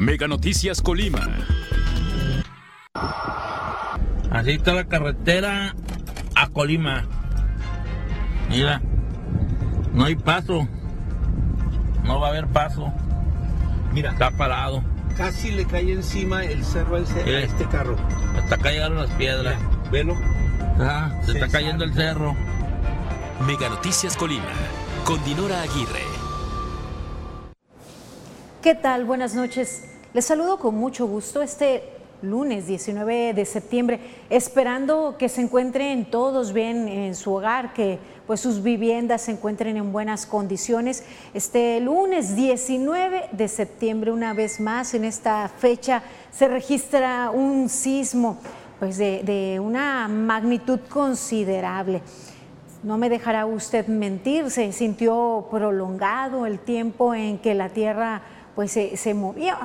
Mega Noticias Colima. Así está la carretera a Colima. Mira, no hay paso. No va a haber paso. Mira, Está parado. casi le cae encima el cerro a, ese- a ¿Qué? este carro. Hasta acá llegaron las piedras. Velo. Ah, se Se está cayendo el cerro. Mega Noticias Colima. Con Dinora Aguirre. ¿Qué tal? Buenas noches. Les saludo con mucho gusto este lunes 19 de septiembre, esperando que se encuentren todos bien en su hogar, que pues sus viviendas se encuentren en buenas condiciones. Este lunes 19 de septiembre, una vez más, en esta fecha se registra un sismo pues de, de una magnitud considerable. No me dejará usted mentir, se sintió prolongado el tiempo en que la tierra pues se, movía,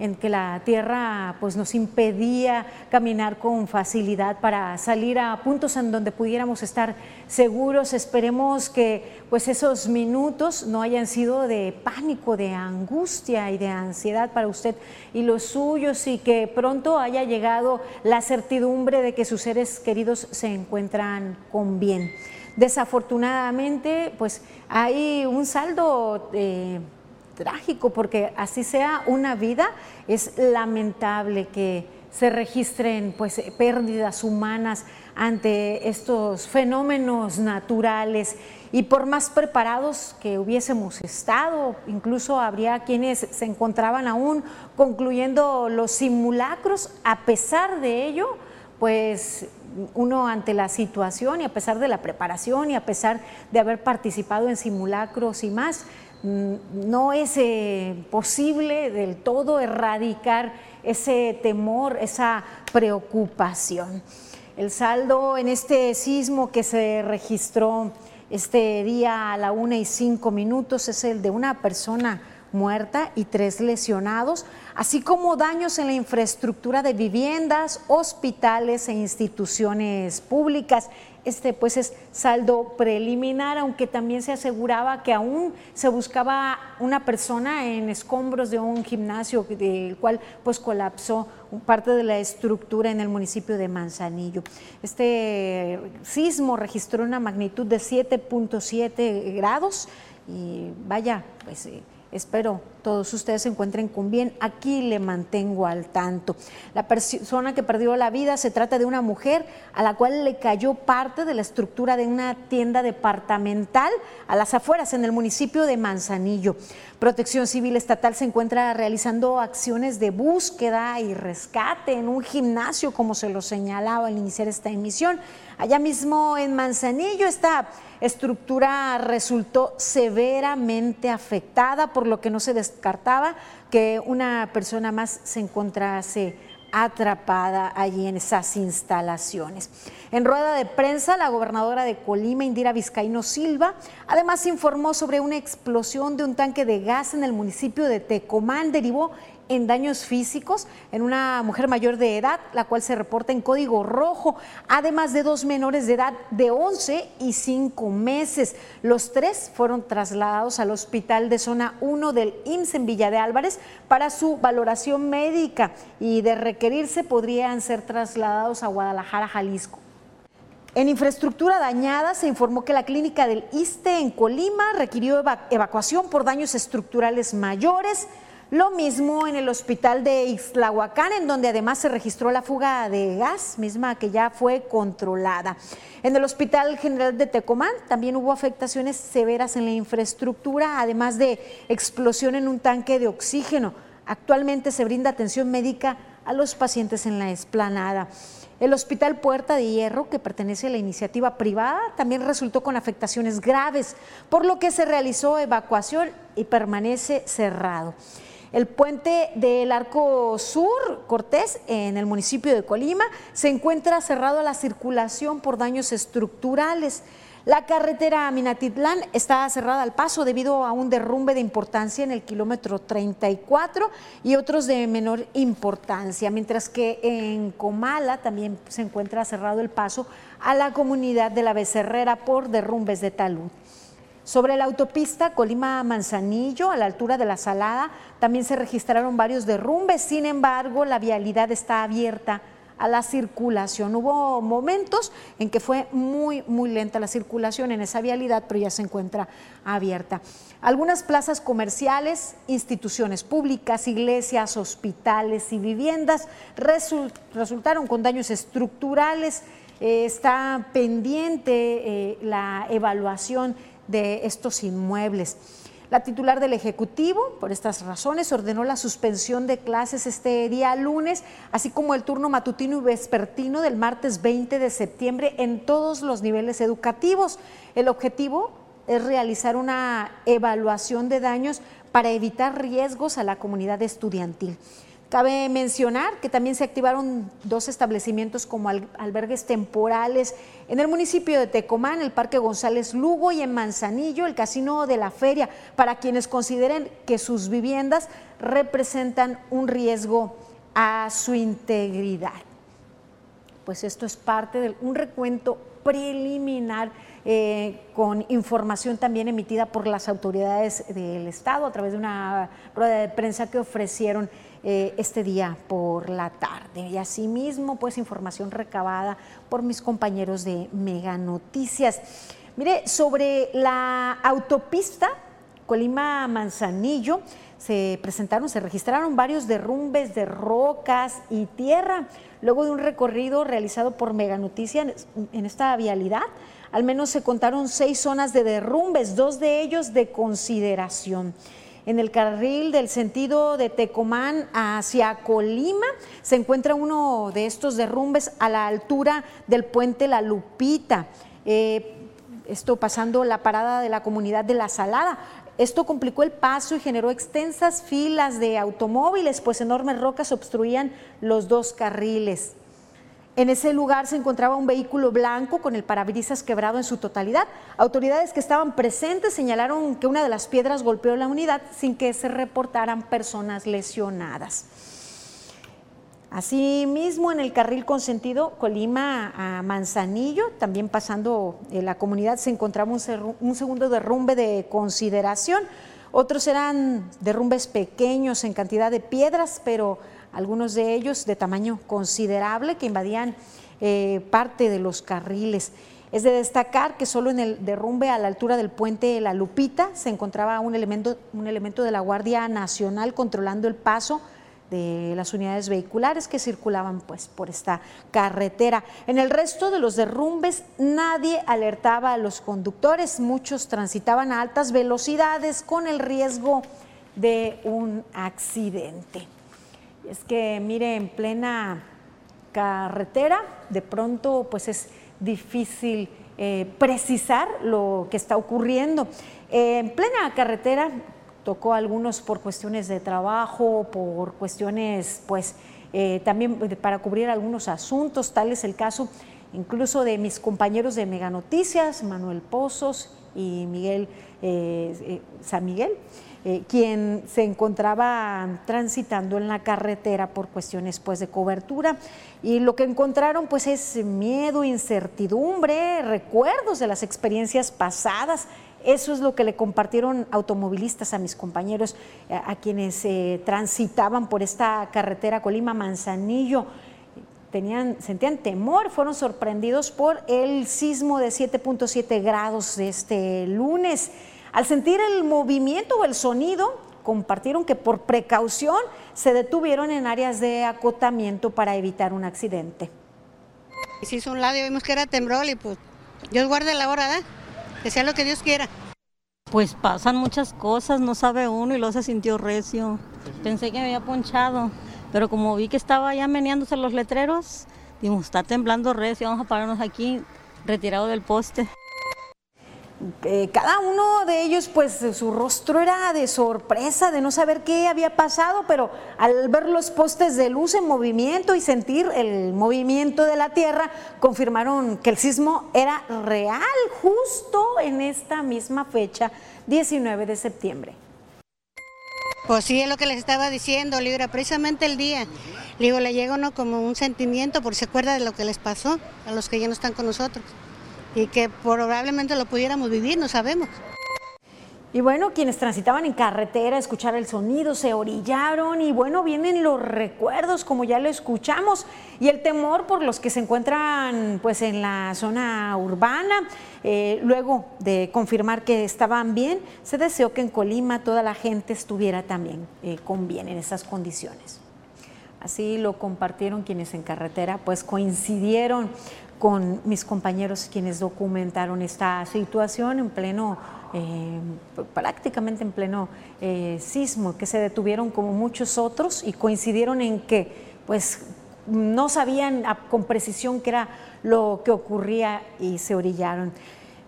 en que la tierra pues nos impedía caminar con facilidad para salir a puntos en donde pudiéramos estar seguros. Esperemos que pues esos minutos no hayan sido de pánico, de angustia y de ansiedad para usted y los suyos y que pronto haya llegado la certidumbre de que sus seres queridos se encuentran con bien. Desafortunadamente, pues hay un saldo eh, trágico porque así sea una vida, es lamentable que se registren pues pérdidas humanas ante estos fenómenos naturales. Y por más preparados que hubiésemos estado, incluso habría quienes se encontraban aún concluyendo los simulacros, a pesar de ello, pues uno ante la situación y a pesar de la preparación y a pesar de haber participado en simulacros y más, no es eh, posible del todo erradicar ese temor, esa preocupación. El saldo en este sismo que se registró este día a la una y cinco minutos es el de una persona muerta y tres lesionados, así como daños en la infraestructura de viviendas, hospitales e instituciones públicas. Este pues es saldo preliminar, aunque también se aseguraba que aún se buscaba una persona en escombros de un gimnasio del cual pues colapsó parte de la estructura en el municipio de Manzanillo. Este sismo registró una magnitud de 7.7 grados y vaya, pues eh, Espero todos ustedes se encuentren con bien. Aquí le mantengo al tanto. La persona que perdió la vida se trata de una mujer a la cual le cayó parte de la estructura de una tienda departamental a las afueras en el municipio de Manzanillo. Protección Civil Estatal se encuentra realizando acciones de búsqueda y rescate en un gimnasio, como se lo señalaba al iniciar esta emisión. Allá mismo en Manzanillo esta estructura resultó severamente afectada, por lo que no se descartaba que una persona más se encontrase atrapada allí en esas instalaciones. En rueda de prensa, la gobernadora de Colima, Indira Vizcaíno Silva, además informó sobre una explosión de un tanque de gas en el municipio de Tecomán, derivó en daños físicos en una mujer mayor de edad, la cual se reporta en código rojo, además de dos menores de edad de 11 y 5 meses. Los tres fueron trasladados al hospital de zona 1 del IMSS en Villa de Álvarez para su valoración médica y de requerirse podrían ser trasladados a Guadalajara, Jalisco. En infraestructura dañada se informó que la clínica del ISTE en Colima requirió eva evacuación por daños estructurales mayores. Lo mismo en el hospital de Ixtlahuacán, en donde además se registró la fuga de gas, misma que ya fue controlada. En el Hospital General de Tecomán también hubo afectaciones severas en la infraestructura, además de explosión en un tanque de oxígeno. Actualmente se brinda atención médica a los pacientes en la esplanada. El Hospital Puerta de Hierro, que pertenece a la iniciativa privada, también resultó con afectaciones graves, por lo que se realizó evacuación y permanece cerrado. El puente del Arco Sur, Cortés, en el municipio de Colima, se encuentra cerrado a la circulación por daños estructurales. La carretera Minatitlán está cerrada al paso debido a un derrumbe de importancia en el kilómetro 34 y otros de menor importancia, mientras que en Comala también se encuentra cerrado el paso a la comunidad de la Becerrera por derrumbes de talud. Sobre la autopista Colima-Manzanillo, a la altura de la Salada, también se registraron varios derrumbes, sin embargo, la vialidad está abierta a la circulación. Hubo momentos en que fue muy, muy lenta la circulación en esa vialidad, pero ya se encuentra abierta. Algunas plazas comerciales, instituciones públicas, iglesias, hospitales y viviendas resultaron con daños estructurales. Eh, está pendiente eh, la evaluación de estos inmuebles. La titular del Ejecutivo, por estas razones, ordenó la suspensión de clases este día lunes, así como el turno matutino y vespertino del martes 20 de septiembre en todos los niveles educativos. El objetivo es realizar una evaluación de daños para evitar riesgos a la comunidad estudiantil. Cabe mencionar que también se activaron dos establecimientos como albergues temporales en el municipio de Tecomán, el Parque González Lugo y en Manzanillo, el Casino de la Feria, para quienes consideren que sus viviendas representan un riesgo a su integridad. Pues esto es parte de un recuento preliminar eh, con información también emitida por las autoridades del Estado a través de una rueda de prensa que ofrecieron eh, este día por la tarde. Y asimismo, pues información recabada por mis compañeros de Mega Noticias. Mire, sobre la autopista Colima-Manzanillo, se presentaron, se registraron varios derrumbes de rocas y tierra. Luego de un recorrido realizado por Mega Noticias en esta vialidad, al menos se contaron seis zonas de derrumbes, dos de ellos de consideración en el carril del sentido de Tecomán hacia Colima. Se encuentra uno de estos derrumbes a la altura del puente La Lupita. Eh, esto pasando la parada de la comunidad de La Salada. Esto complicó el paso y generó extensas filas de automóviles, pues enormes rocas obstruían los dos carriles. En ese lugar se encontraba un vehículo blanco con el parabrisas quebrado en su totalidad. Autoridades que estaban presentes señalaron que una de las piedras golpeó la unidad sin que se reportaran personas lesionadas. Asimismo, en el carril consentido Colima a Manzanillo, también pasando en la comunidad, se encontraba un, un segundo derrumbe de consideración. Otros eran derrumbes pequeños en cantidad de piedras, pero algunos de ellos de tamaño considerable que invadían eh, parte de los carriles. Es de destacar que solo en el derrumbe a la altura del puente La Lupita se encontraba un elemento, un elemento de la Guardia Nacional controlando el paso de las unidades vehiculares que circulaban pues, por esta carretera. En el resto de los derrumbes nadie alertaba a los conductores, muchos transitaban a altas velocidades con el riesgo de un accidente. Es que, mire, en plena carretera, de pronto, pues es difícil eh, precisar lo que está ocurriendo. en plena carretera tocó a algunos por cuestiones de trabajo, por cuestiones, pues, eh, también para cubrir algunos asuntos, tal es el caso incluso de mis compañeros de Mega Noticias, Manuel Pozos y Miguel eh, San Miguel. Eh, quien se encontraba transitando en la carretera por cuestiones pues, de cobertura. Y lo que encontraron pues, es miedo, incertidumbre, recuerdos de las experiencias pasadas. Eso es lo que le compartieron automovilistas a mis compañeros, a, eh, a quienes eh, transitaban por esta carretera Colima-Manzanillo. Tenían, sentían temor, fueron sorprendidos por el sismo de 7.7 grados de este lunes. Al sentir el movimiento o el sonido, compartieron que por precaución se detuvieron en áreas de acotamiento para evitar un accidente. Se hizo un lado y vimos que era temblor y pues Dios guarde la hora, ¿verdad? Que sea lo que Dios quiera. Pues pasan muchas cosas, no sabe uno y luego se sintió recio. Pensé que me había ponchado, pero como vi que estaba ya meneándose los letreros, dijimos, está temblando recio, vamos a pararnos aquí retirado del poste. Eh, cada uno de ellos, pues su rostro era de sorpresa, de no saber qué había pasado, pero al ver los postes de luz en movimiento y sentir el movimiento de la Tierra, confirmaron que el sismo era real justo en esta misma fecha, 19 de septiembre. Pues sí, es lo que les estaba diciendo, Libra, precisamente el día. Digo, le llega uno como un sentimiento, por si se acuerda de lo que les pasó a los que ya no están con nosotros y que probablemente lo pudiéramos vivir, no sabemos. Y bueno, quienes transitaban en carretera, escuchar el sonido, se orillaron y bueno, vienen los recuerdos, como ya lo escuchamos, y el temor por los que se encuentran pues en la zona urbana. Eh, luego de confirmar que estaban bien, se deseó que en Colima toda la gente estuviera también eh, con bien en esas condiciones. Así lo compartieron quienes en carretera pues coincidieron con mis compañeros quienes documentaron esta situación en pleno eh, prácticamente en pleno eh, sismo, que se detuvieron como muchos otros y coincidieron en que pues no sabían con precisión qué era lo que ocurría y se orillaron.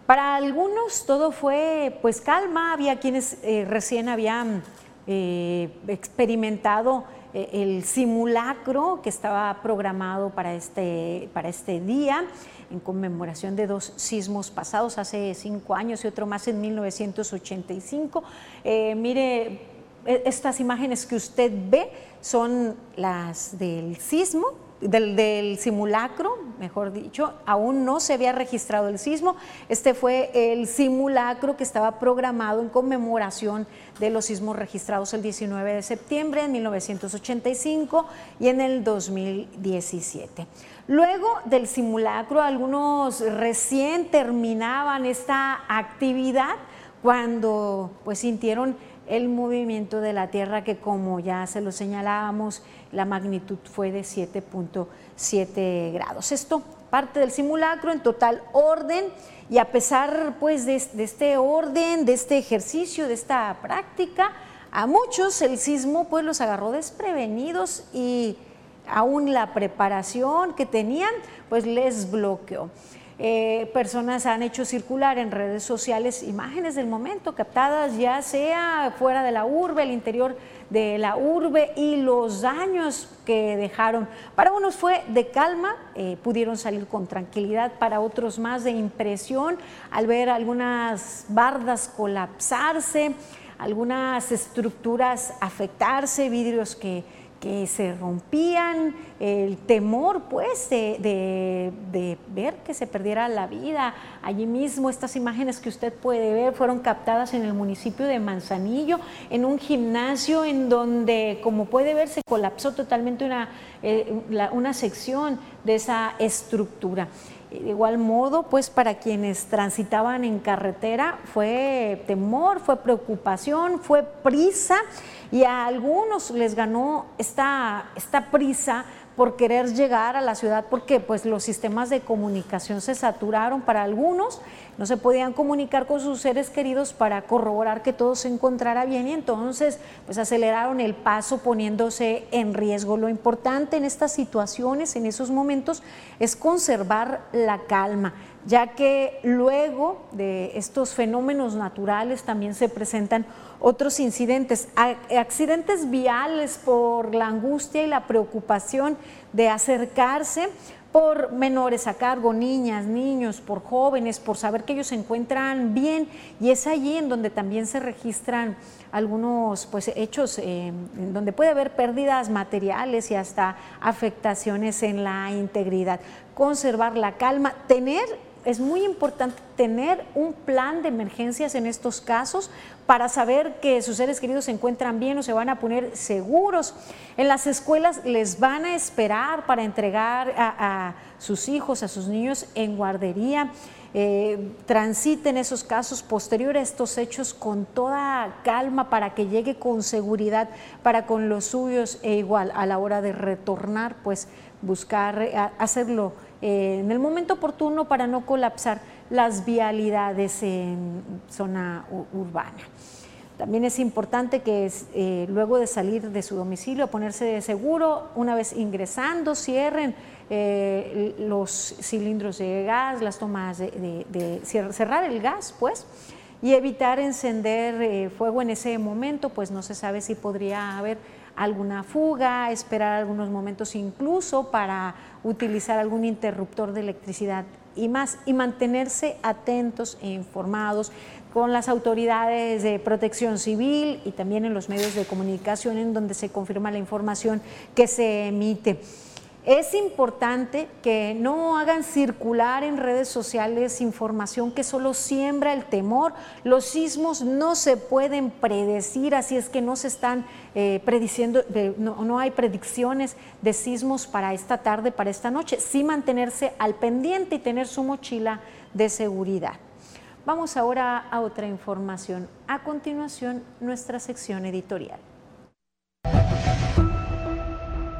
Para algunos todo fue pues calma, había quienes eh, recién habían experimentado el simulacro que estaba programado para este, para este día en conmemoración de dos sismos pasados hace cinco años y otro más en 1985. Eh, mire, e, estas imágenes que usted ve son las del sismo, del, simulacro, mejor dicho, aún no se había registrado el sismo. Este fue el simulacro que estaba programado en conmemoración de los sismos registrados el 19 de septiembre de 1985 y en el 2017. Luego del simulacro, algunos recién terminaban esta actividad cuando pues sintieron el movimiento de la Tierra que como ya se lo señalábamos, la magnitud fue de 7.7 grados. Esto parte del simulacro en total orden y a pesar pues de, este orden, de este ejercicio, de esta práctica, a muchos el sismo pues los agarró desprevenidos y aún la preparación que tenían, pues les bloqueó. Eh, personas han hecho circular en redes sociales imágenes del momento captadas ya sea fuera de la urbe, el interior de la urbe y los daños que dejaron. Para unos fue de calma, eh, pudieron salir con tranquilidad, para otros más de impresión al ver algunas bardas colapsarse, algunas estructuras afectarse, vidrios que que se rompían, el temor pues de, ver que se perdiera la vida. Allí mismo estas imágenes que usted puede ver fueron captadas en el municipio de Manzanillo, en un gimnasio en donde, como puede ver, se colapsó totalmente una, eh, una sección de esa estructura. De igual modo, pues para quienes transitaban en carretera fue temor, fue preocupación, fue prisa y a algunos les ganó esta, esta prisa por querer llegar a la ciudad porque pues los sistemas de comunicación se saturaron para algunos, no se podían comunicar con sus seres queridos para corroborar que todo se encontrara bien y entonces pues aceleraron el paso poniéndose en riesgo. Lo importante en estas situaciones, en esos momentos, es conservar la calma ya que luego de estos fenómenos naturales también se presentan otros incidentes, accidentes viales por la angustia y la preocupación de acercarse por menores a cargo, niñas, niños, por jóvenes, por saber que ellos se encuentran bien y es allí en donde también se registran algunos pues, hechos eh, en donde puede haber pérdidas materiales y hasta afectaciones en la integridad. Conservar la calma, tener es muy importante tener un plan de emergencias en estos casos para saber que sus seres queridos se encuentran bien o se van a poner seguros. En las escuelas les van a esperar para entregar a, sus hijos, a sus niños en guardería. Eh, transiten esos casos posteriores a estos hechos con toda calma para que llegue con seguridad para con los suyos e igual a la hora de retornar, pues buscar eh, hacerlo eh, en el momento oportuno para no colapsar las vialidades en zona urbana. También es importante que eh, luego de salir de su domicilio, ponerse de seguro, una vez ingresando, cierren eh, los cilindros de gas, las tomas de, cerrar el gas, pues, y evitar encender fuego en ese momento, pues no se sabe si podría haber alguna fuga, esperar algunos momentos incluso para utilizar algún interruptor de electricidad y más, y mantenerse atentos e informados con las autoridades de protección civil y también en los medios de comunicación en donde se confirma la información que se emite. Es importante que no hagan circular en redes sociales información que solo siembra el temor. Los sismos no se pueden predecir, así es que no se están eh, prediciendo, no, no hay predicciones de sismos para esta tarde, para esta noche. Sí mantenerse al pendiente y tener su mochila de seguridad. Vamos ahora a otra información. A continuación, nuestra sección editorial.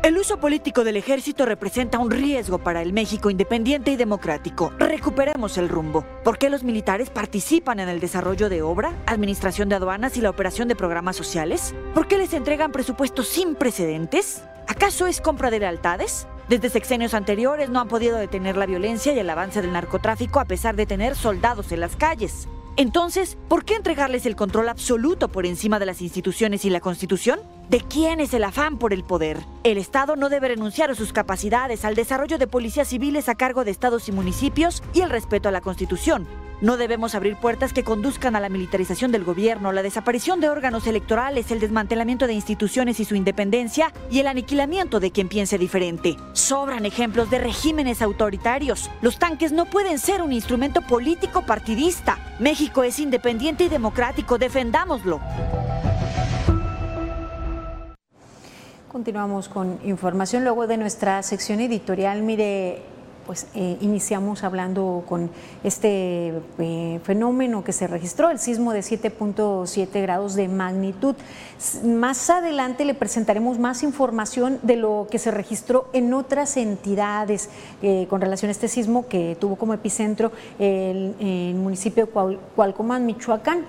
El uso político del ejército representa un riesgo para el México independiente y democrático. Recuperemos el rumbo. ¿Por qué los militares participan en el desarrollo de obra, administración de aduanas y la operación de programas sociales? ¿Por qué les entregan presupuestos sin precedentes? ¿Acaso es compra de lealtades? Desde sexenios anteriores no han podido detener la violencia y el avance del narcotráfico a pesar de tener soldados en las calles. Entonces, ¿por qué entregarles el control absoluto por encima de las instituciones y la Constitución? ¿De quién es el afán por el poder? El Estado no debe renunciar a sus capacidades, al desarrollo de policías civiles a cargo de estados y municipios y el respeto a la Constitución. No debemos abrir puertas que conduzcan a la militarización del gobierno, la desaparición de órganos electorales, el desmantelamiento de instituciones y su independencia y el aniquilamiento de quien piense diferente. Sobran ejemplos de regímenes autoritarios. Los tanques no pueden ser un instrumento político partidista. México es independiente y democrático, defendámoslo. Continuamos con información luego de nuestra sección editorial. Mire, pues eh, iniciamos hablando con este eh, fenómeno que se registró, el sismo de 7.7 grados de magnitud. Más adelante le presentaremos más información de lo que se registró en otras entidades eh, con relación a este sismo que tuvo como epicentro el, municipio de Cualcomán, Michoacán.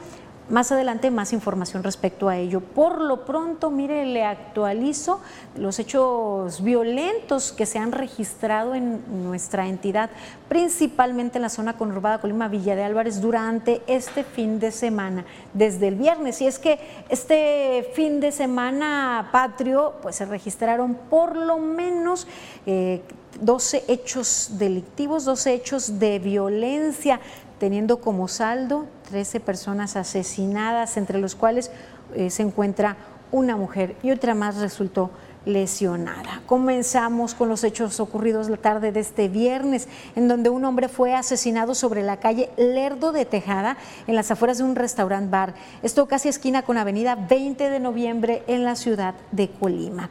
Más adelante más información respecto a ello. Por lo pronto, mire, le actualizo los hechos violentos que se han registrado en nuestra entidad, principalmente en la zona conurbada Colima Villa de Álvarez durante este fin de semana, desde el viernes. Y es que este fin de semana patrio, pues se registraron por lo menos... Eh, 12 hechos delictivos, 12 hechos de violencia, teniendo como saldo 13 personas asesinadas, entre los cuales eh, se encuentra una mujer y otra más resultó lesionada. Comenzamos con los hechos ocurridos la tarde de este viernes, en donde un hombre fue asesinado sobre la calle Lerdo de Tejada, en las afueras de un restaurant bar. Esto casi esquina con Avenida 20 de noviembre en la ciudad de Colima.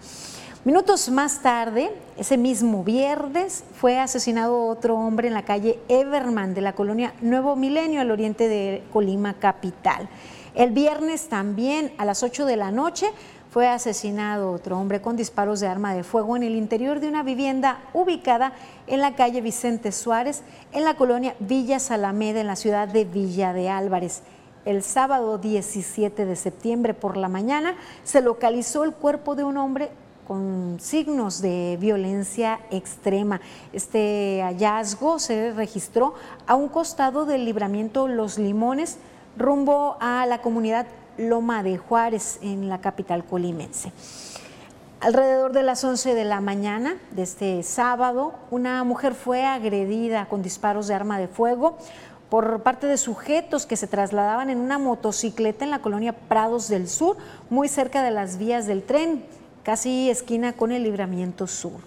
Minutos más tarde, ese mismo viernes, fue asesinado otro hombre en la calle Everman de la colonia Nuevo Milenio al oriente de Colima Capital. El viernes también a las 8 de la noche fue asesinado otro hombre con disparos de arma de fuego en el interior de una vivienda ubicada en la calle Vicente Suárez, en la colonia Villa Salameda, en la ciudad de Villa de Álvarez. El sábado 17 de septiembre por la mañana se localizó el cuerpo de un hombre con signos de violencia extrema. Este hallazgo se registró a un costado del libramiento Los Limones rumbo a la comunidad Loma de Juárez en la capital colimense. Alrededor de las 11 de la mañana de este sábado, una mujer fue agredida con disparos de arma de fuego por parte de sujetos que se trasladaban en una motocicleta en la colonia Prados del Sur, muy cerca de las vías del tren casi esquina con el libramiento sur.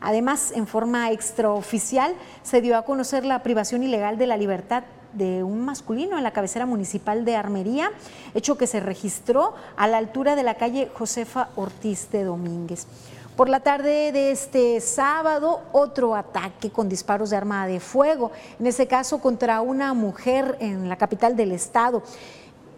Además, en forma extraoficial, se dio a conocer la privación ilegal de la libertad de un masculino en la cabecera municipal de Armería, hecho que se registró a la altura de la calle Josefa Ortiz de Domínguez. Por la tarde de este sábado, otro ataque con disparos de arma de fuego, en ese caso contra una mujer en la capital del estado.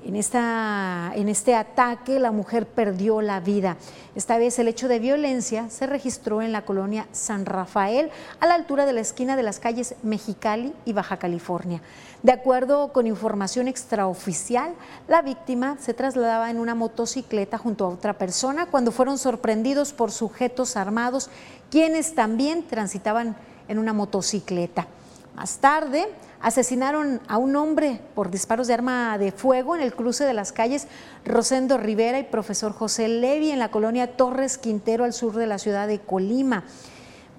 En, esta, en este ataque la mujer perdió la vida. Esta vez el hecho de violencia se registró en la colonia San Rafael, a la altura de la esquina de las calles Mexicali y Baja California. De acuerdo con información extraoficial, la víctima se trasladaba en una motocicleta junto a otra persona cuando fueron sorprendidos por sujetos armados, quienes también transitaban en una motocicleta. Más tarde, asesinaron a un hombre por disparos de arma de fuego en el cruce de las calles Rosendo Rivera y Profesor José Levi en la colonia Torres Quintero al sur de la ciudad de Colima.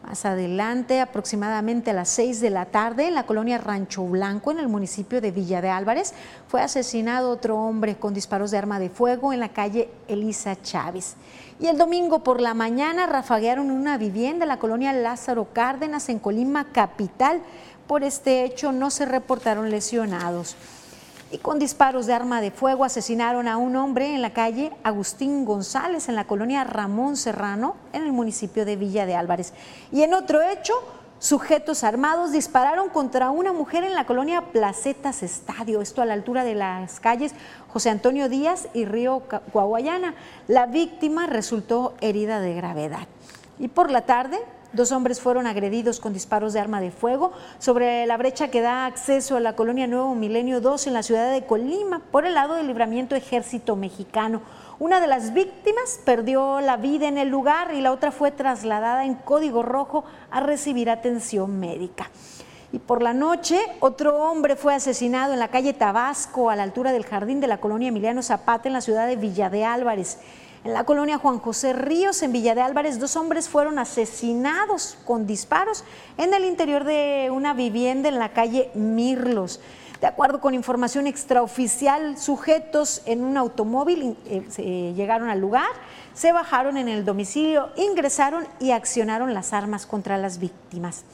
Más adelante, aproximadamente a las 6 de la tarde, en la colonia Rancho Blanco, en el municipio de Villa de Álvarez, fue asesinado otro hombre con disparos de arma de fuego en la calle Elisa Chávez. Y el domingo por la mañana rafaguearon una vivienda en la colonia Lázaro Cárdenas, en Colima, capital. Por este hecho no se reportaron lesionados y con disparos de arma de fuego asesinaron a un hombre en la calle Agustín González, en la colonia Ramón Serrano, en el municipio de Villa de Álvarez. Y en otro hecho, sujetos armados dispararon contra una mujer en la colonia Placetas Estadio, esto a la altura de las calles José Antonio Díaz y Río Coahuayana. La víctima resultó herida de gravedad. Y por la tarde, Dos hombres fueron agredidos con disparos de arma de fuego sobre la brecha que da acceso a la colonia Nuevo Milenio 2 en la ciudad de Colima por el lado del libramiento ejército mexicano. Una de las víctimas perdió la vida en el lugar y la otra fue trasladada en código rojo a recibir atención médica. Y por la noche, otro hombre fue asesinado en la calle Tabasco, a la altura del jardín de la colonia Emiliano Zapata, en la ciudad de Villa de Álvarez. En la colonia Juan José Ríos, en Villa de Álvarez, dos hombres fueron asesinados con disparos en el interior de una vivienda en la calle Mirlos. De acuerdo con información extraoficial, sujetos en un automóvil eh, llegaron al lugar, se bajaron en el domicilio, ingresaron y accionaron las armas contra las víctimas.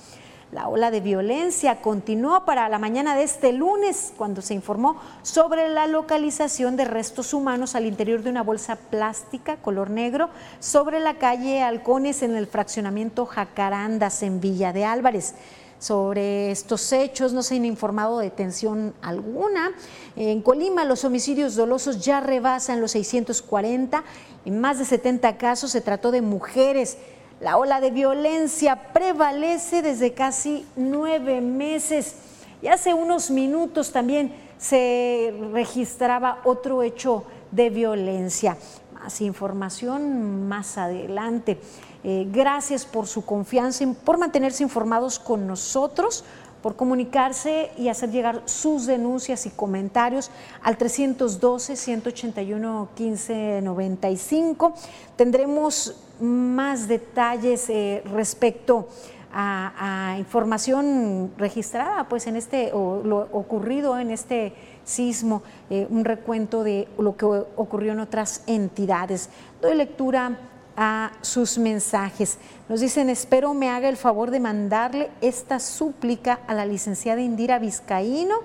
La ola de violencia continuó para la mañana de este lunes, cuando se informó sobre la localización de restos humanos al interior de una bolsa plástica color negro sobre la calle Halcones en el fraccionamiento Jacarandas en Villa de Álvarez. Sobre estos hechos no se ha informado de detención alguna. En Colima los homicidios dolosos ya rebasan los 640. En más de 70 casos se trató de mujeres la ola de violencia prevalece desde casi nueve meses y hace unos minutos también se registraba otro hecho de violencia. Más información más adelante. Eh, gracias por su confianza y por mantenerse informados con nosotros por comunicarse y hacer llegar sus denuncias y comentarios al 312-181-1595. Tendremos más detalles eh, respecto a, información registrada pues en este o lo ocurrido en este sismo, eh, un recuento de lo que ocurrió en otras entidades. Doy lectura a sus mensajes. Nos dicen, espero me haga el favor de mandarle esta súplica a la licenciada Indira Vizcaíno,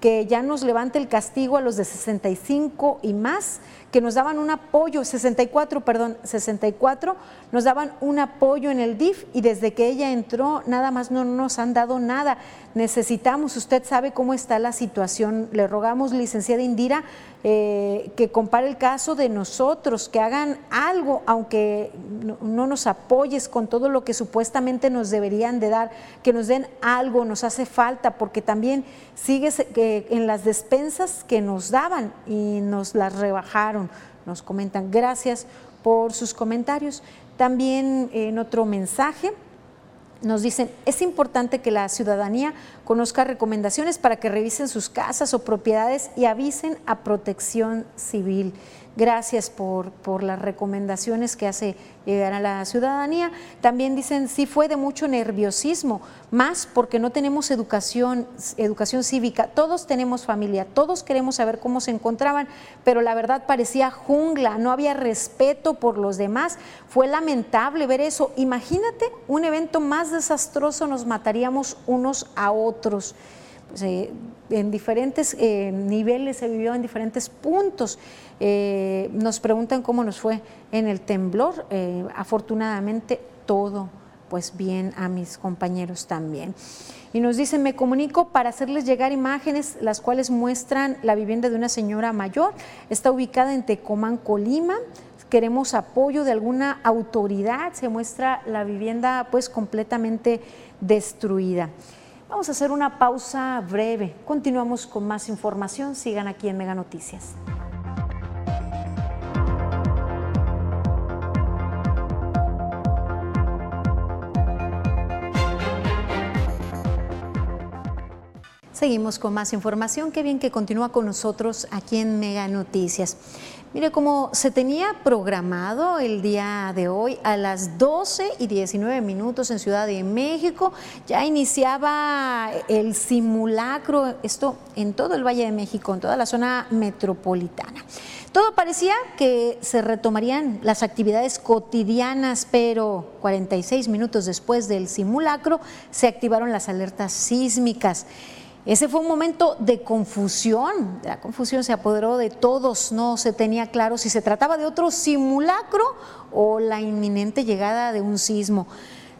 que ya nos levante el castigo a los de 65 y más que nos daban un apoyo, 64, perdón, 64, nos daban un apoyo en el DIF y desde que ella entró nada más no nos han dado nada. Necesitamos, usted sabe cómo está la situación, le rogamos, licenciada Indira, eh, que compare el caso de nosotros, que hagan algo, aunque no, nos apoyes con todo lo que supuestamente nos deberían de dar, que nos den algo, nos hace falta, porque también sigue eh, en las despensas que nos daban y nos las rebajaron nos comentan. Gracias por sus comentarios. También en otro mensaje nos dicen, es importante que la ciudadanía conozca recomendaciones para que revisen sus casas o propiedades y avisen a protección civil. Gracias por, por las recomendaciones que hace llegar a la ciudadanía. También dicen, sí fue de mucho nerviosismo, más porque no tenemos educación, educación cívica. Todos tenemos familia, todos queremos saber cómo se encontraban, pero la verdad parecía jungla, no había respeto por los demás. Fue lamentable ver eso. Imagínate, un evento más desastroso nos mataríamos unos a otros. Pues, eh, en diferentes eh, niveles se vivió en diferentes puntos. Eh, nos preguntan cómo nos fue en el temblor. Eh, afortunadamente todo pues bien a mis compañeros también. Y nos dicen, me comunico para hacerles llegar imágenes, las cuales muestran la vivienda de una señora mayor. Está ubicada en Tecomán, Colima. Queremos apoyo de alguna autoridad. Se muestra la vivienda pues completamente destruida. Vamos a hacer una pausa breve. Continuamos con más información. Sigan aquí en Mega Noticias. Seguimos con más información. Qué bien que continúa con nosotros aquí en Mega Noticias. Mire, como se tenía programado el día de hoy a las 12 y 19 minutos en Ciudad de México, ya iniciaba el simulacro, esto en todo el Valle de México, en toda la zona metropolitana. Todo parecía que se retomarían las actividades cotidianas, pero 46 minutos después del simulacro se activaron las alertas sísmicas. Ese fue un momento de confusión, la confusión se apoderó de todos, no se tenía claro si se trataba de otro simulacro o la inminente llegada de un sismo.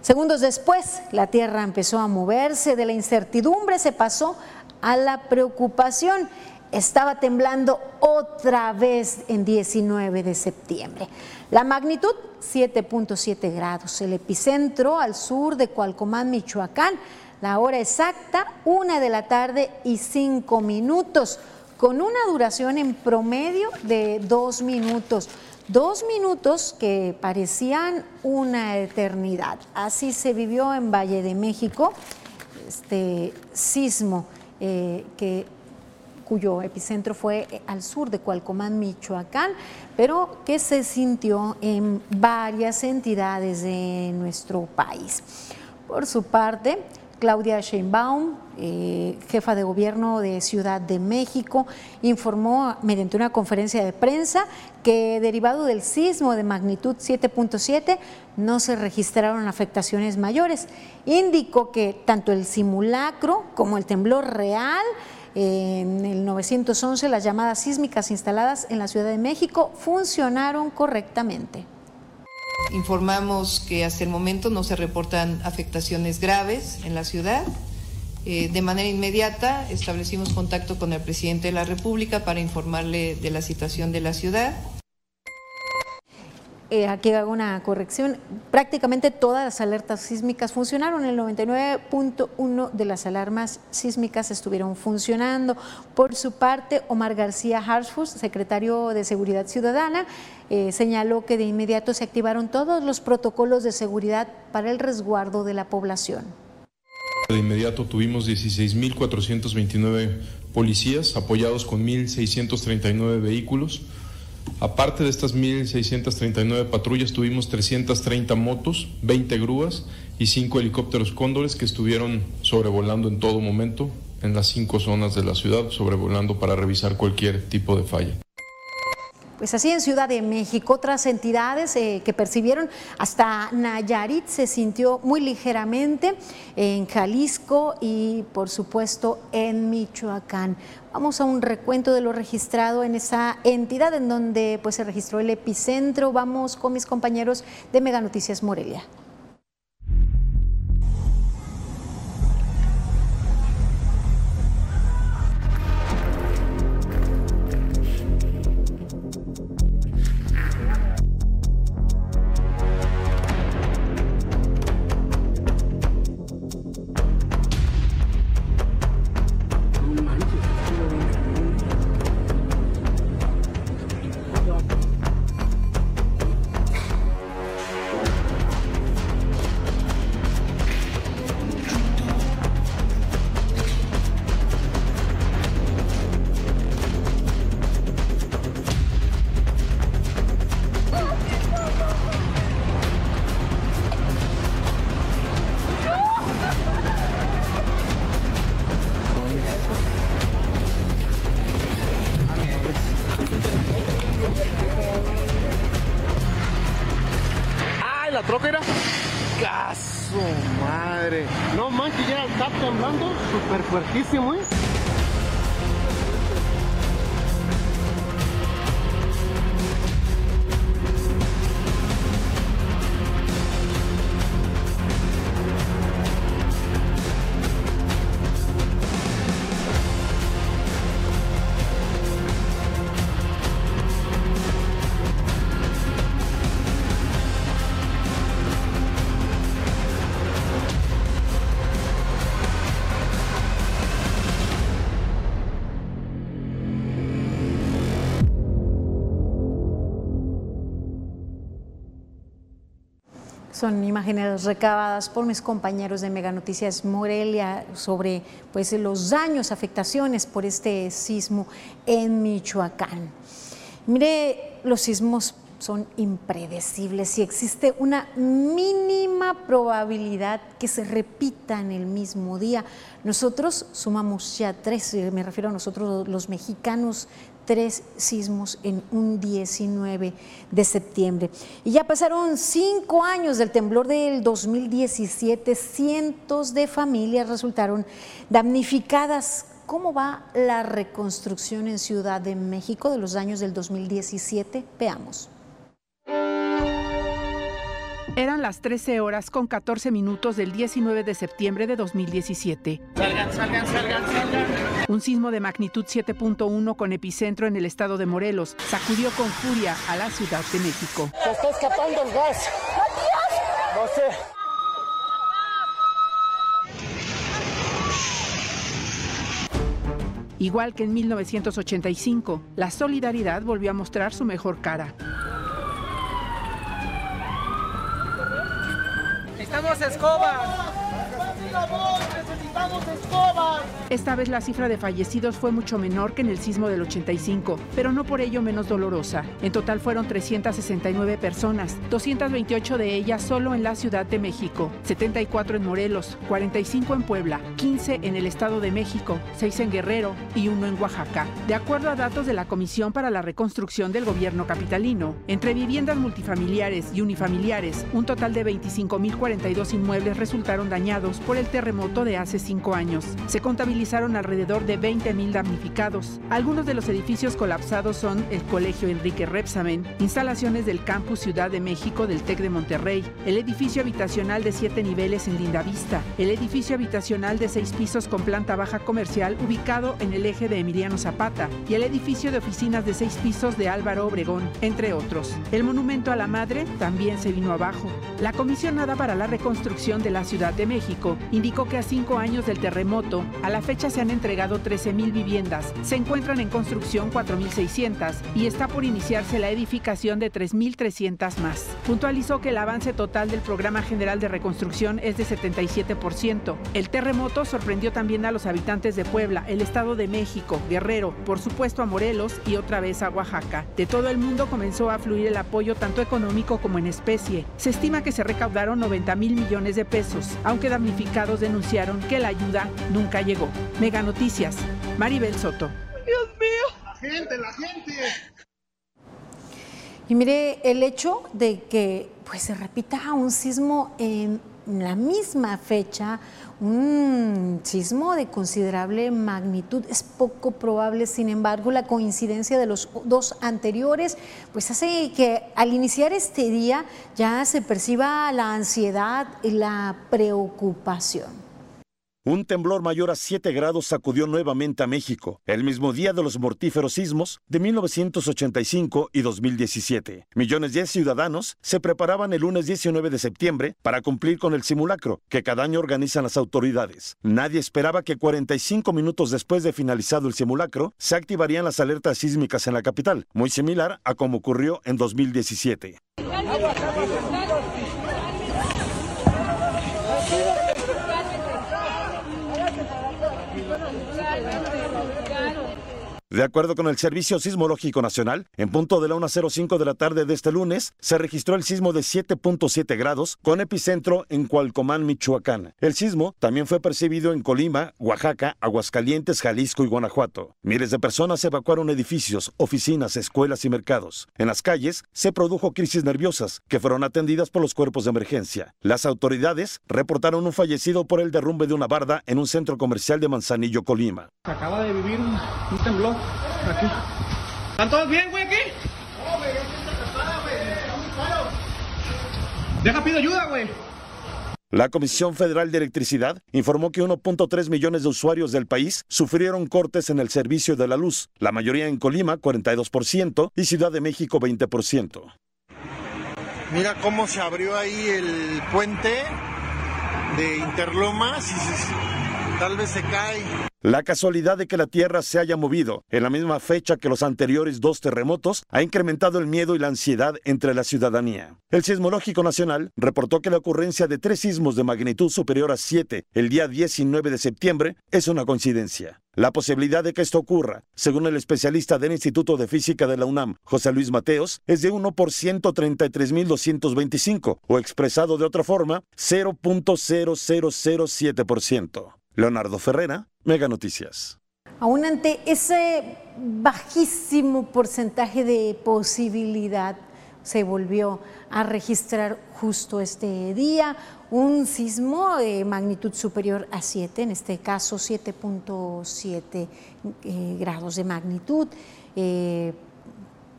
Segundos después, la Tierra empezó a moverse, de la incertidumbre se pasó a la preocupación. Estaba temblando otra vez en 19 de septiembre. La magnitud 7.7 grados, el epicentro al sur de Cualcomán, Michoacán, la hora exacta, una de la tarde y cinco minutos, con una duración en promedio de dos minutos. Dos minutos que parecían una eternidad. Así se vivió en Valle de México este sismo eh, que cuyo epicentro fue al sur de Cualcomán, Michoacán, pero que se sintió en varias entidades de nuestro país. Por su parte, Claudia Sheinbaum, eh, jefa de gobierno de Ciudad de México, informó mediante una conferencia de prensa que derivado del sismo de magnitud 7.7 no se registraron afectaciones mayores. Indicó que tanto el simulacro como el temblor real en el 911, las llamadas sísmicas instaladas en la Ciudad de México funcionaron correctamente. Informamos que hasta el momento no se reportan afectaciones graves en la ciudad. Eh, de manera inmediata establecimos contacto con el presidente de la República para informarle de la situación de la ciudad. Eh, aquí hago una corrección, prácticamente todas las alertas sísmicas funcionaron, el 99.1 de las alarmas sísmicas estuvieron funcionando. Por su parte, Omar García Harfus, secretario de Seguridad Ciudadana, eh, señaló que de inmediato se activaron todos los protocolos de seguridad para el resguardo de la población. De inmediato tuvimos 16.429 policías apoyados con 1.639 vehículos Aparte de estas 1.639 patrullas, tuvimos 330 motos, 20 grúas y 5 helicópteros cóndores que estuvieron sobrevolando en todo momento en las cinco zonas de la ciudad, sobrevolando para revisar cualquier tipo de falla. Pues así en Ciudad de México, otras entidades eh, que percibieron, hasta Nayarit se sintió muy ligeramente, en Jalisco y por supuesto en Michoacán. Vamos a un recuento de lo registrado en esa entidad en donde pues, se registró el epicentro. Vamos con mis compañeros de Mega Noticias Morelia. súper fuertísimo, ¿eh? Imágenes recabadas por mis compañeros de Mega Noticias Morelia sobre pues, los daños, afectaciones por este sismo en Michoacán. Mire, los sismos son impredecibles y existe una mínima probabilidad que se repita en el mismo día. Nosotros sumamos ya tres, me refiero a nosotros los mexicanos, tres sismos en un 19 de septiembre. Y ya pasaron cinco años del temblor del 2017, cientos de familias resultaron damnificadas ¿Cómo va la reconstrucción en Ciudad de México de los daños del 2017? Veamos. Eran las 13 horas con 14 minutos del 19 de septiembre de 2017. Salgan, salgan, salgan, salgan. Un sismo de magnitud 7.1 con epicentro en el estado de Morelos sacudió con furia a la Ciudad de México. Se está escapando el gas. No sé. Igual que en 1985, la solidaridad volvió a mostrar su mejor cara. Necesitamos escobas. Necesitamos escobas. Esta vez la cifra de fallecidos fue mucho menor que en el sismo del 85, pero no por ello menos dolorosa. En total fueron 369 personas, 228 de ellas solo en la Ciudad de México, 74 en Morelos, 45 en Puebla, 15 en el Estado de México, 6 en Guerrero y 1 en Oaxaca. De acuerdo a datos de la Comisión para la Reconstrucción del Gobierno Capitalino, entre viviendas multifamiliares y unifamiliares, un total de 25.042 inmuebles resultaron dañados por el terremoto de hace cinco años. Se contabilizaron alrededor de 20.000 damnificados. Algunos de los edificios colapsados son el Colegio Enrique Repsamen, instalaciones del Campus Ciudad de México del TEC de Monterrey, el edificio habitacional de siete niveles en Lindavista, el edificio habitacional de seis pisos con planta baja comercial ubicado en el eje de Emiliano Zapata y el edificio de oficinas de seis pisos de Álvaro Obregón, entre otros. El monumento a la madre también se vino abajo. La comisionada para la reconstrucción de la Ciudad de México indicó que a cinco años del terremoto, a la fecha se han entregado 13.000 viviendas, se encuentran en construcción 4.600 y está por iniciarse la edificación de 3.300 más. Puntualizó que el avance total del Programa General de Reconstrucción es de 77%. El terremoto sorprendió también a los habitantes de Puebla, el Estado de México, Guerrero, por supuesto a Morelos y otra vez a Oaxaca. De todo el mundo comenzó a fluir el apoyo tanto económico como en especie. Se estima que se recaudaron 90 mil millones de pesos, aunque damnificados denunciaron que la ayuda nunca llegó. Mega Noticias, Maribel Soto. Dios mío. La gente, la gente. Y mire, el hecho de que pues, se repita un sismo en la misma fecha, un sismo de considerable magnitud es poco probable, sin embargo, la coincidencia de los dos anteriores pues hace que al iniciar este día ya se perciba la ansiedad y la preocupación. Un temblor mayor a 7 grados sacudió nuevamente a México, el mismo día de los mortíferos sismos de 1985 y 2017. Millones de ciudadanos se preparaban el lunes 19 de septiembre para cumplir con el simulacro que cada año organizan las autoridades. Nadie esperaba que 45 minutos después de finalizado el simulacro se activarían las alertas sísmicas en la capital, muy similar a como ocurrió en 2017. De acuerdo con el Servicio Sismológico Nacional, en punto de la 1.05 de la tarde de este lunes, se registró el sismo de 7.7 grados con epicentro en Cualcomán, Michoacán. El sismo también fue percibido en Colima, Oaxaca, Aguascalientes, Jalisco y Guanajuato. Miles de personas evacuaron edificios, oficinas, escuelas y mercados. En las calles se produjo crisis nerviosas que fueron atendidas por los cuerpos de emergencia. Las autoridades reportaron un fallecido por el derrumbe de una barda en un centro comercial de Manzanillo, Colima. Se acaba de vivir un, temblor aquí. ¿Están todos bien, güey, aquí? No, güey, Deja, pido ayuda, güey. La Comisión Federal de Electricidad informó que 1.3 millones de usuarios del país sufrieron cortes en el servicio de la luz, la mayoría en Colima 42% y Ciudad de México 20%. Mira cómo se abrió ahí el puente de Interlomas y tal vez se cae. La casualidad de que la Tierra se haya movido en la misma fecha que los anteriores dos terremotos ha incrementado el miedo y la ansiedad entre la ciudadanía. El Sismológico Nacional reportó que la ocurrencia de tres sismos de magnitud superior a 7 el día 19 de septiembre es una coincidencia. La posibilidad de que esto ocurra, según el especialista del Instituto de Física de la UNAM, José Luis Mateos, es de 1 por 133.225, o expresado de otra forma, 0.0007%. Leonardo Ferrera, Mega Noticias. Aún ante ese bajísimo porcentaje de posibilidad, se volvió a registrar justo este día un sismo de magnitud superior a 7, en este caso 7.7 eh, grados de magnitud. Eh,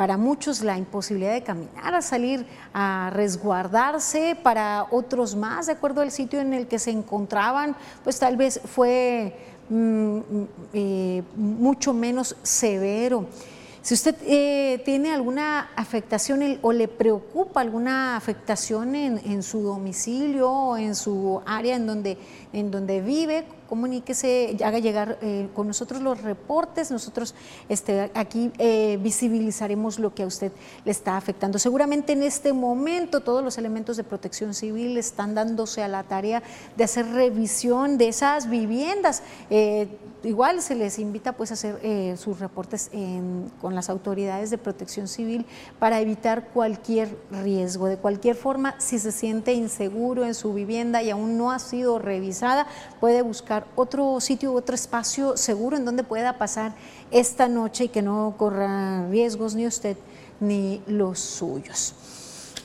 para muchos la imposibilidad de caminar, a salir a resguardarse, para otros más, de acuerdo al sitio en el que se encontraban, pues tal vez fue mm, eh, mucho menos severo. Si usted eh, tiene alguna afectación o le preocupa alguna afectación en, su domicilio o en su área en donde, en donde vive, comuníquese, haga llegar eh, con nosotros los reportes, nosotros este, aquí eh, visibilizaremos lo que a usted le está afectando. Seguramente en este momento todos los elementos de protección civil están dándose a la tarea de hacer revisión de esas viviendas. Eh, igual se les invita pues a hacer sus reportes con las autoridades de protección civil para evitar cualquier riesgo. De cualquier forma, si se siente inseguro en su vivienda y aún no ha sido revisada, puede buscar otro sitio, otro espacio seguro en donde pueda pasar esta noche y que no corra riesgos ni usted ni los suyos.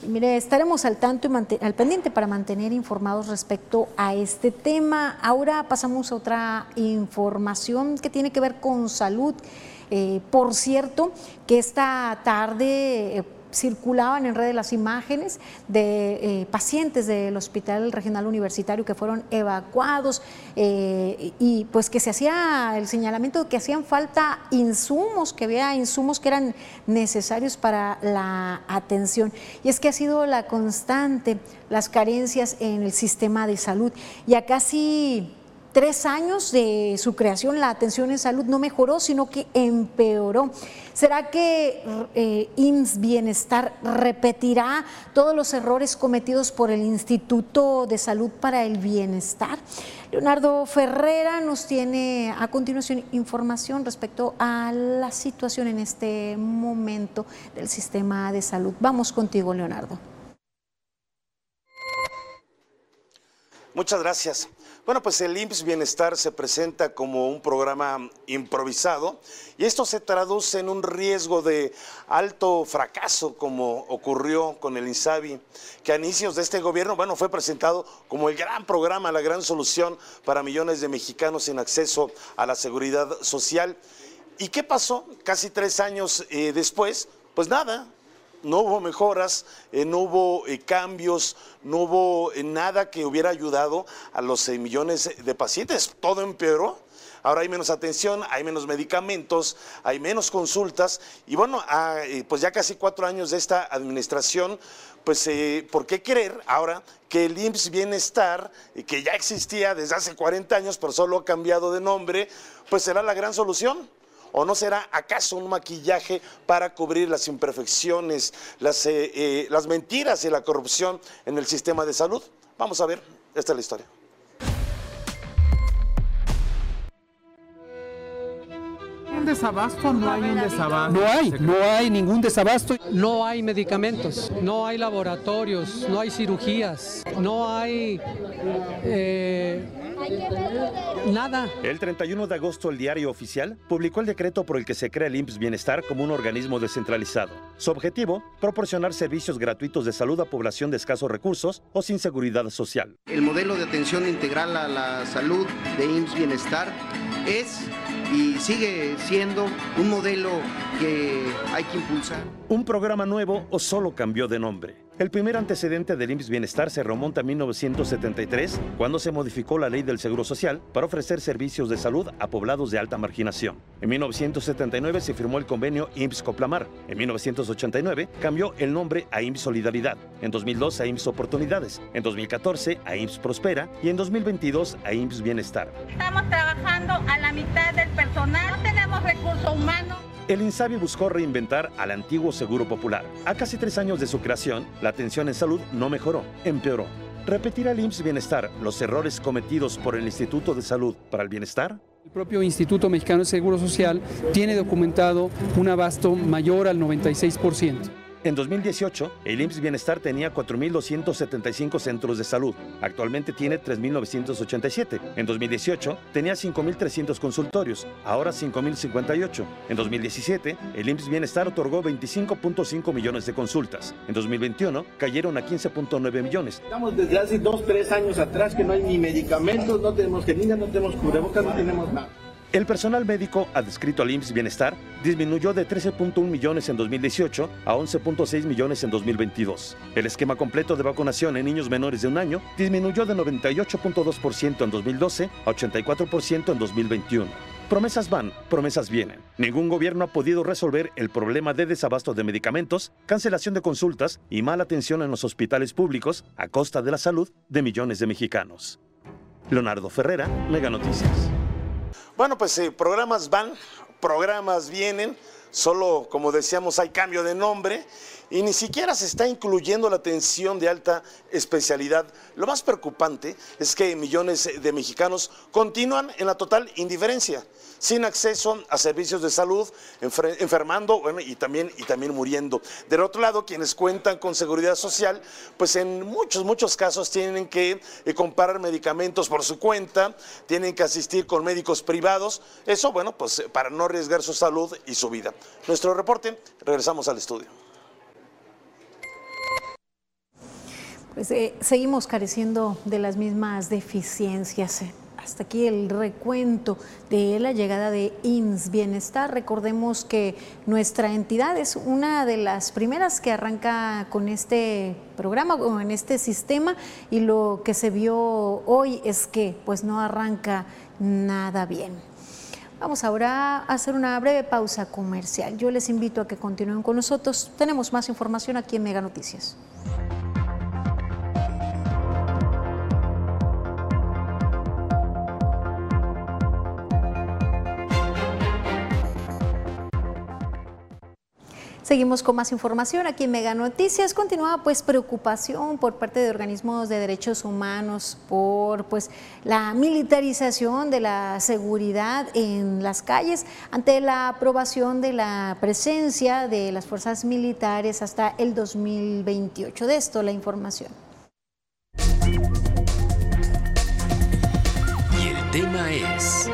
Mire, estaremos al tanto y al pendiente para mantener informados respecto a este tema. Ahora pasamos a otra información que tiene que ver con salud. Eh, por cierto, que esta tarde eh, circulaban en redes las imágenes de eh, pacientes del Hospital Regional Universitario que fueron evacuados eh, y pues que se hacía el señalamiento de que hacían falta insumos, que había insumos que eran necesarios para la atención. Y es que ha sido la constante las carencias en el sistema de salud. Y a casi tres años de su creación, la atención en salud no mejoró, sino que empeoró. ¿Será que eh, IMSS Bienestar repetirá todos los errores cometidos por el Instituto de Salud para el Bienestar? Leonardo Ferrera nos tiene a continuación información respecto a la situación en este momento del sistema de salud. Vamos contigo, Leonardo. Muchas gracias. Bueno, pues el IMSS Bienestar se presenta como un programa improvisado y esto se traduce en un riesgo de alto fracaso como ocurrió con el INSABI, que a inicios de este gobierno, bueno, fue presentado como el gran programa, la gran solución para millones de mexicanos sin acceso a la seguridad social. ¿Y qué pasó? Casi tres años eh, después, pues nada, no hubo mejoras, eh, no hubo eh, cambios, no hubo eh, nada que hubiera ayudado a los millones de pacientes. Todo empeoró. Ahora hay menos atención, hay menos medicamentos, hay menos consultas y bueno, ah, pues ya casi cuatro años de esta administración, pues ¿por qué querer ahora que el IMSS Bienestar, que ya existía desde hace 40 años, pero solo ha cambiado de nombre, pues será la gran solución? ¿O no será acaso un maquillaje para cubrir las imperfecciones, las, eh, eh, las mentiras y la corrupción en el sistema de salud? Vamos a ver, esta es la historia. un desabasto? No hay un desabasto. No hay, no hay ningún desabasto. No hay medicamentos, no hay laboratorios, no hay cirugías, no hay eh, Nada. El 31 de agosto, el diario oficial publicó el decreto por el que se crea el IMSS Bienestar como un organismo descentralizado. Su objetivo, proporcionar servicios gratuitos de salud a población de escasos recursos o sin seguridad social. El modelo de atención integral a la salud de IMSS Bienestar es y sigue siendo un modelo que hay que impulsar. ¿Un programa nuevo o solo cambió de nombre? El primer antecedente del IMSS Bienestar se remonta a 1973, cuando se modificó la ley del Seguro Social para ofrecer servicios de salud a poblados de alta marginación. En 1979 se firmó el convenio IMSS Coplamar. En 1989 cambió el nombre a IMSS Solidaridad. En 2002 a IMSS Oportunidades. En 2014 a IMSS Prospera y en 2022 a IMSS Bienestar. Estamos trabajando El INSABI buscó reinventar al antiguo Seguro Popular. A casi tres años de su creación, la atención en salud no mejoró, empeoró. ¿Repetirá el IMSS Bienestar los errores cometidos por el Instituto de Salud para el Bienestar? El propio Instituto Mexicano de Seguro Social tiene documentado un abasto mayor al 96%. En 2018, el IMSS Bienestar tenía 4.275 centros de salud. Actualmente tiene 3.987. En 2018, tenía 5.300 consultorios. Ahora 5.058. En 2017, el IMSS Bienestar otorgó 25.5 millones de consultas. En 2021, cayeron a 15.9 millones. Estamos desde hace dos, tres años atrás que no hay ni medicamentos, no tenemos jeringas, no tenemos cubrebocas, no tenemos nada. El personal médico adscrito al IMSS Bienestar disminuyó de 13.1 millones en 2018 a 11.6 millones en 2022. El esquema completo de vacunación en niños menores de un año disminuyó de 98.2% en 2012 a 84% en 2021. Promesas van, promesas vienen. Ningún gobierno ha podido resolver el problema de desabasto de medicamentos, cancelación de consultas y mala atención en los hospitales públicos a costa de la salud de millones de mexicanos. Leonardo Ferrera, Mega Noticias. Bueno, pues eh, programas van, programas vienen, solo como decíamos hay cambio de nombre y ni siquiera se está incluyendo la atención de alta especialidad. Lo más preocupante es que millones de mexicanos continúan en la total indiferencia, sin acceso a servicios de salud, enfermando y, también, y también muriendo. Del otro lado, quienes cuentan con seguridad social, pues en muchos, muchos casos tienen que eh, comprar medicamentos por su cuenta, tienen que asistir con médicos privados, eso, bueno, pues para no arriesgar su salud y su vida. Nuestro reporte, regresamos al estudio. Pues eh, seguimos careciendo de las mismas deficiencias. Hasta aquí el recuento de la llegada de INS Bienestar. Recordemos que nuestra entidad es una de las primeras que arranca con este programa o en este sistema y lo que se vio hoy es que pues no arranca nada bien. Vamos ahora a hacer una breve pausa comercial. Yo les invito a que continúen con nosotros. Tenemos más información aquí en Mega Noticias. Seguimos con más información aquí en Mega Noticias. Continúa pues preocupación por parte de organismos de derechos humanos por pues la militarización de la seguridad en las calles ante la aprobación de la presencia de las fuerzas militares hasta el 2028. De esto la información. Y el tema es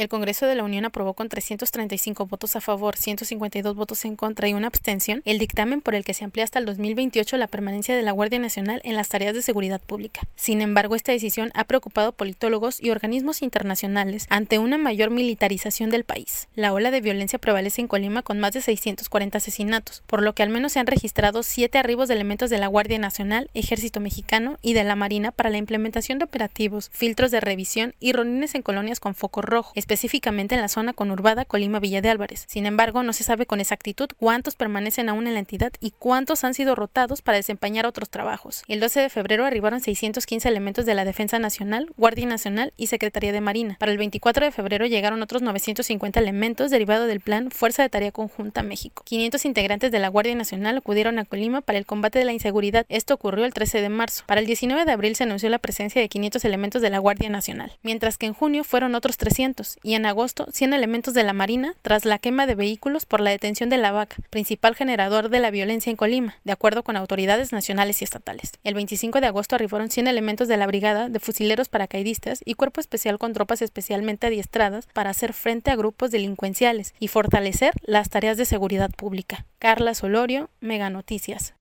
El Congreso de la Unión aprobó con 335 votos a favor, 152 votos en contra y una abstención el dictamen por el que se amplía hasta el 2028 la permanencia de la Guardia Nacional en las tareas de seguridad pública. Sin embargo, esta decisión ha preocupado politólogos y organismos internacionales ante una mayor militarización del país. La ola de violencia prevalece en Colima con más de 640 asesinatos, por lo que al menos se han registrado siete arribos de elementos de la Guardia Nacional, Ejército Mexicano y de la Marina para la implementación de operativos, filtros de revisión y reuniones en colonias con foco rojo, específicamente en la zona conurbada Colima-Villa de Álvarez. Sin embargo, no se sabe con exactitud cuántos permanecen aún en la entidad y cuántos han sido rotados para desempeñar otros trabajos. El 12 de febrero arribaron 615 elementos de la Defensa Nacional, Guardia Nacional y Secretaría de Marina. Para el 24 de febrero llegaron otros 950 elementos derivados del plan Fuerza de Tarea Conjunta México. 500 integrantes de la Guardia Nacional acudieron a Colima para el combate de la inseguridad. Esto ocurrió el 13 de marzo. Para el 19 de abril se anunció la presencia de 500 elementos de la Guardia Nacional, mientras que en junio fueron otros 300 y en agosto 100 elementos de la Marina tras la quema de vehículos por la detención de la vaca, principal generador de la violencia en Colima, de acuerdo con autoridades nacionales y estatales. El 25 de agosto arribaron 100 elementos de la Brigada de Fusileros Paracaidistas y Cuerpo Especial con tropas especialmente adiestradas para hacer frente a grupos delincuenciales y fortalecer las tareas de seguridad pública. Carla Solorio, Mega Noticias.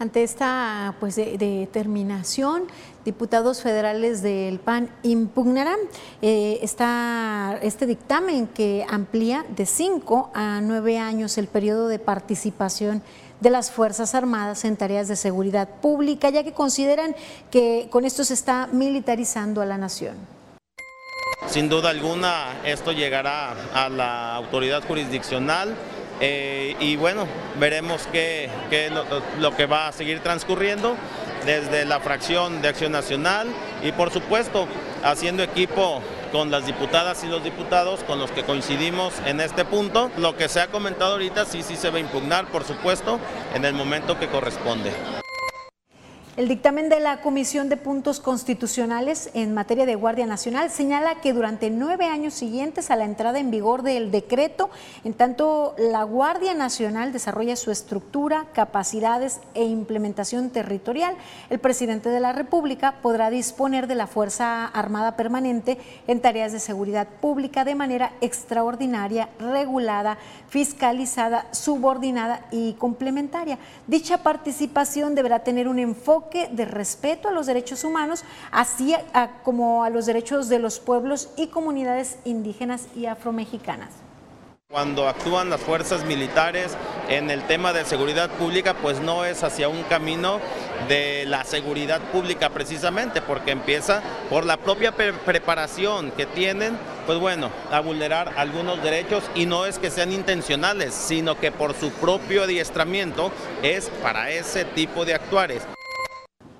Ante esta pues, determinación, diputados federales del PAN impugnarán eh, este dictamen que amplía de cinco a nueve años el periodo de participación de las Fuerzas Armadas en tareas de seguridad pública, ya que consideran que con esto se está militarizando a la nación. Sin duda alguna, esto llegará a la autoridad jurisdiccional eh, y bueno, veremos qué, lo, lo que va a seguir transcurriendo desde la fracción de Acción Nacional y por supuesto haciendo equipo con las diputadas y los diputados con los que coincidimos en este punto. Lo que se ha comentado ahorita sí, sí se va a impugnar, por supuesto, en el momento que corresponde. El dictamen de la Comisión de Puntos Constitucionales en materia de Guardia Nacional señala que durante nueve años siguientes a la entrada en vigor del decreto, en tanto la Guardia Nacional desarrolla su estructura, capacidades e implementación territorial, el presidente de la República podrá disponer de la Fuerza Armada Permanente en tareas de seguridad pública de manera extraordinaria, regulada, fiscalizada, subordinada y complementaria. Dicha participación deberá tener un enfoque de respeto a los derechos humanos, así como a los derechos de los pueblos y comunidades indígenas y afromexicanas. Cuando actúan las fuerzas militares en el tema de seguridad pública, pues no es hacia un camino de la seguridad pública precisamente, porque empieza por la propia preparación que tienen, pues bueno, a vulnerar algunos derechos y no es que sean intencionales, sino que por su propio adiestramiento es para ese tipo de actuares.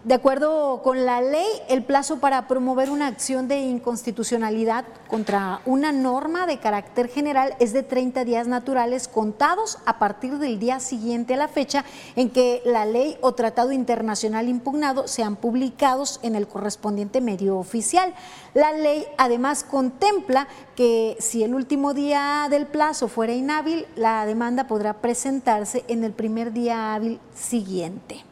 De acuerdo con la ley, el plazo para promover una acción de inconstitucionalidad contra una norma de carácter general es de 30 días naturales contados a partir del día siguiente a la fecha en que la ley o tratado internacional impugnado sean publicados en el correspondiente medio oficial. La ley además contempla que si el último día del plazo fuera inhábil, la demanda podrá presentarse en el primer día hábil siguiente.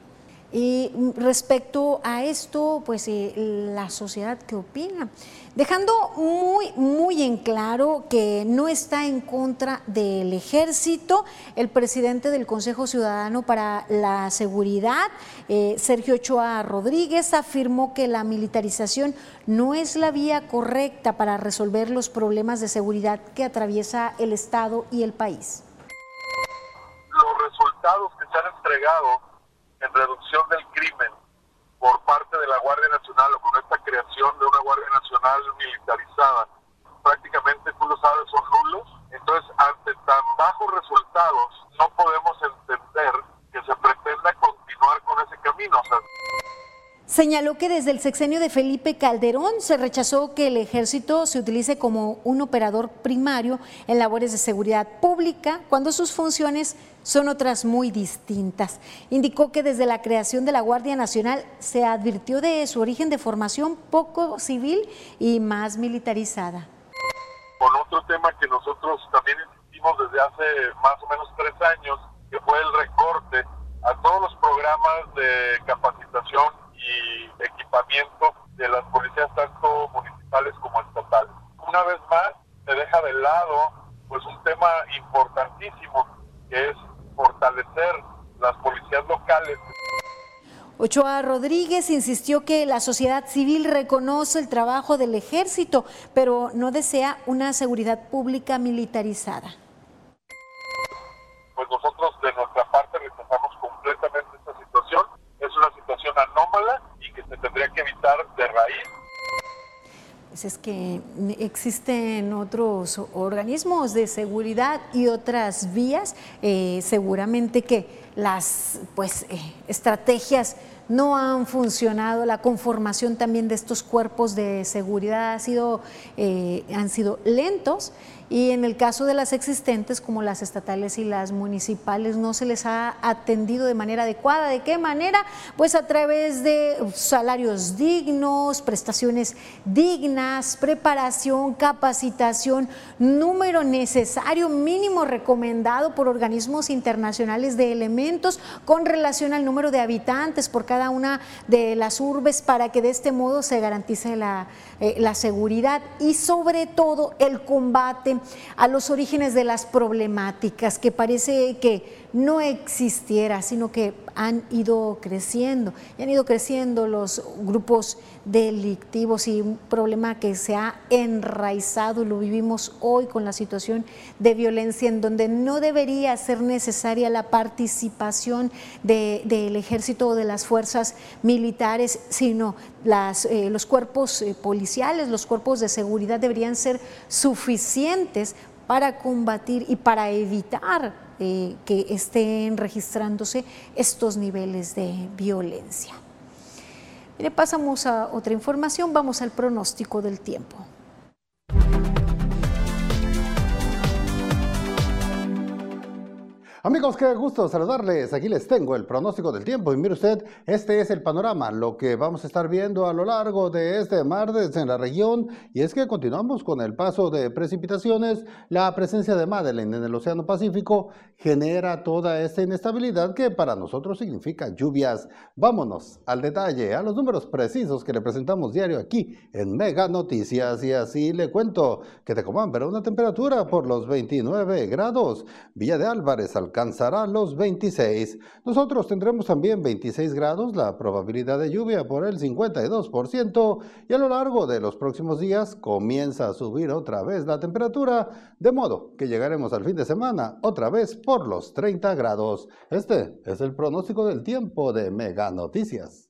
Y respecto a esto, pues eh, la sociedad, ¿qué opina? Dejando muy, muy en claro que no está en contra del ejército, el presidente del Consejo Ciudadano para la Seguridad, eh, Sergio Ochoa Rodríguez, afirmó que la militarización no es la vía correcta para resolver los problemas de seguridad que atraviesa el Estado y el país. Los resultados que se han entregado en reducción del crimen por parte de la Guardia Nacional o con esta creación de una Guardia Nacional militarizada, prácticamente tú lo sabes, son nulos. Entonces, ante tan bajos resultados, no podemos entender que se pretenda continuar con ese camino. Señaló que desde el sexenio de Felipe Calderón se rechazó que el ejército se utilice como un operador primario en labores de seguridad pública cuando sus funciones son otras muy distintas. Indicó que desde la creación de la Guardia Nacional se advirtió de su origen de formación poco civil y más militarizada. Con otro tema que nosotros también insistimos desde hace más o menos tres años, que fue el recorte a todos los programas de capacitación y equipamiento de las policías tanto municipales como estatales. Una vez más, se deja de lado pues un tema importantísimo que es fortalecer las policías locales. Ochoa Rodríguez insistió que la sociedad civil reconoce el trabajo del ejército, pero no desea una seguridad pública militarizada. Pues nosotros de nuestra parte rechazamos completamente esta situación es una situación anómala y que se tendría que evitar de raíz. Pues es que existen otros organismos de seguridad y otras vías, eh, seguramente que las pues, eh, estrategias no han funcionado, la conformación también de estos cuerpos de seguridad ha sido, eh, han sido lentos y en el caso de las existentes, como las estatales y las municipales, no se les ha atendido de manera adecuada. ¿De qué manera? Pues a través de salarios dignos, prestaciones dignas, preparación, capacitación, número necesario, mínimo recomendado por organismos internacionales de elementos con relación al número de habitantes por cada una de las urbes para que de este modo se garantice la, eh, seguridad y sobre todo el combate a los orígenes de las problemáticas, que parece que no existiera, sino que han ido creciendo. Y han ido creciendo los grupos delictivos y un problema que se ha enraizado lo vivimos hoy con la situación de violencia en donde no debería ser necesaria la participación del ejército o de las fuerzas militares, sino eh, los cuerpos eh, policiales, los cuerpos de seguridad deberían ser suficientes para combatir y para evitar eh, que estén registrándose estos niveles de violencia. Mire, pasamos a otra información, vamos al pronóstico del tiempo. Amigos, qué gusto saludarles. Aquí les tengo el pronóstico del tiempo. Y mire usted, este es el panorama, lo que vamos a estar viendo a lo largo de este martes en la región. Y es que continuamos con el paso de precipitaciones. La presencia de Madeleine en el Océano Pacífico genera toda esta inestabilidad que para nosotros significa lluvias. Vámonos al detalle, a los números precisos que le presentamos diario aquí en Mega Noticias. Y así le cuento que Tecomán verá una temperatura por los 29 grados. Villa de Álvarez al alcanzará los 26. Nosotros tendremos también 26 grados, la probabilidad de lluvia por el 52% y a lo largo de los próximos días comienza a subir otra vez la temperatura, de modo que llegaremos al fin de semana otra vez por los 30 grados. Este es el pronóstico del tiempo de Mega Noticias.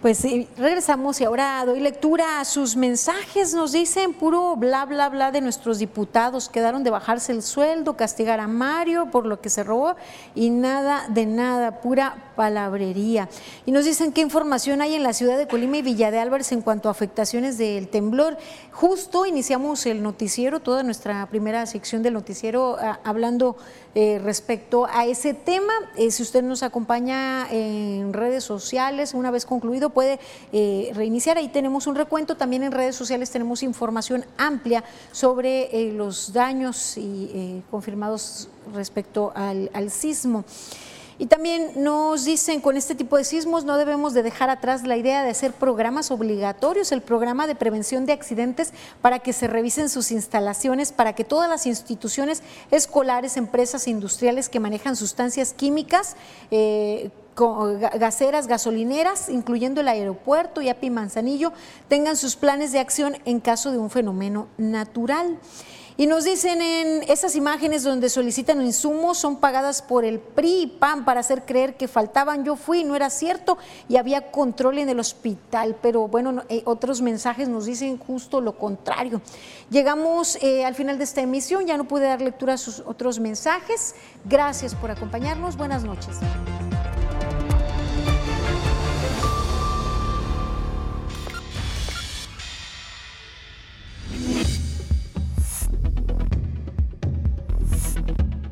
Pues regresamos y ahora doy lectura a sus mensajes. Nos dicen puro bla, bla, bla de nuestros diputados. Quedaron de bajarse el sueldo, castigar a Mario por lo que se robó y nada de nada, pura palabrería. Y nos dicen qué información hay en la ciudad de Colima y Villa de Álvarez en cuanto a afectaciones del temblor. Justo iniciamos el noticiero, toda nuestra primera sección del noticiero, ah, hablando eh, respecto a ese tema. Eh, si usted nos acompaña en redes sociales, una vez concluido, puede eh, reiniciar. Ahí tenemos un recuento. También en redes sociales tenemos información amplia sobre los daños y, confirmados respecto al, al sismo. Y también nos dicen, con este tipo de sismos no debemos de dejar atrás la idea de hacer programas obligatorios, el programa de prevención de accidentes para que se revisen sus instalaciones, para que todas las instituciones escolares, empresas industriales que manejan sustancias químicas, eh, gaseras, gasolineras, incluyendo el aeropuerto y API Manzanillo, tengan sus planes de acción en caso de un fenómeno natural. Y nos dicen en esas imágenes donde solicitan insumos son pagadas por el PRI y PAN para hacer creer que faltaban. Yo fui, no era cierto, y había control en el hospital. Pero bueno, eh, otros mensajes nos dicen justo lo contrario. Llegamos eh, al final de esta emisión, ya no pude dar lectura a sus otros mensajes. Gracias por acompañarnos. Buenas noches.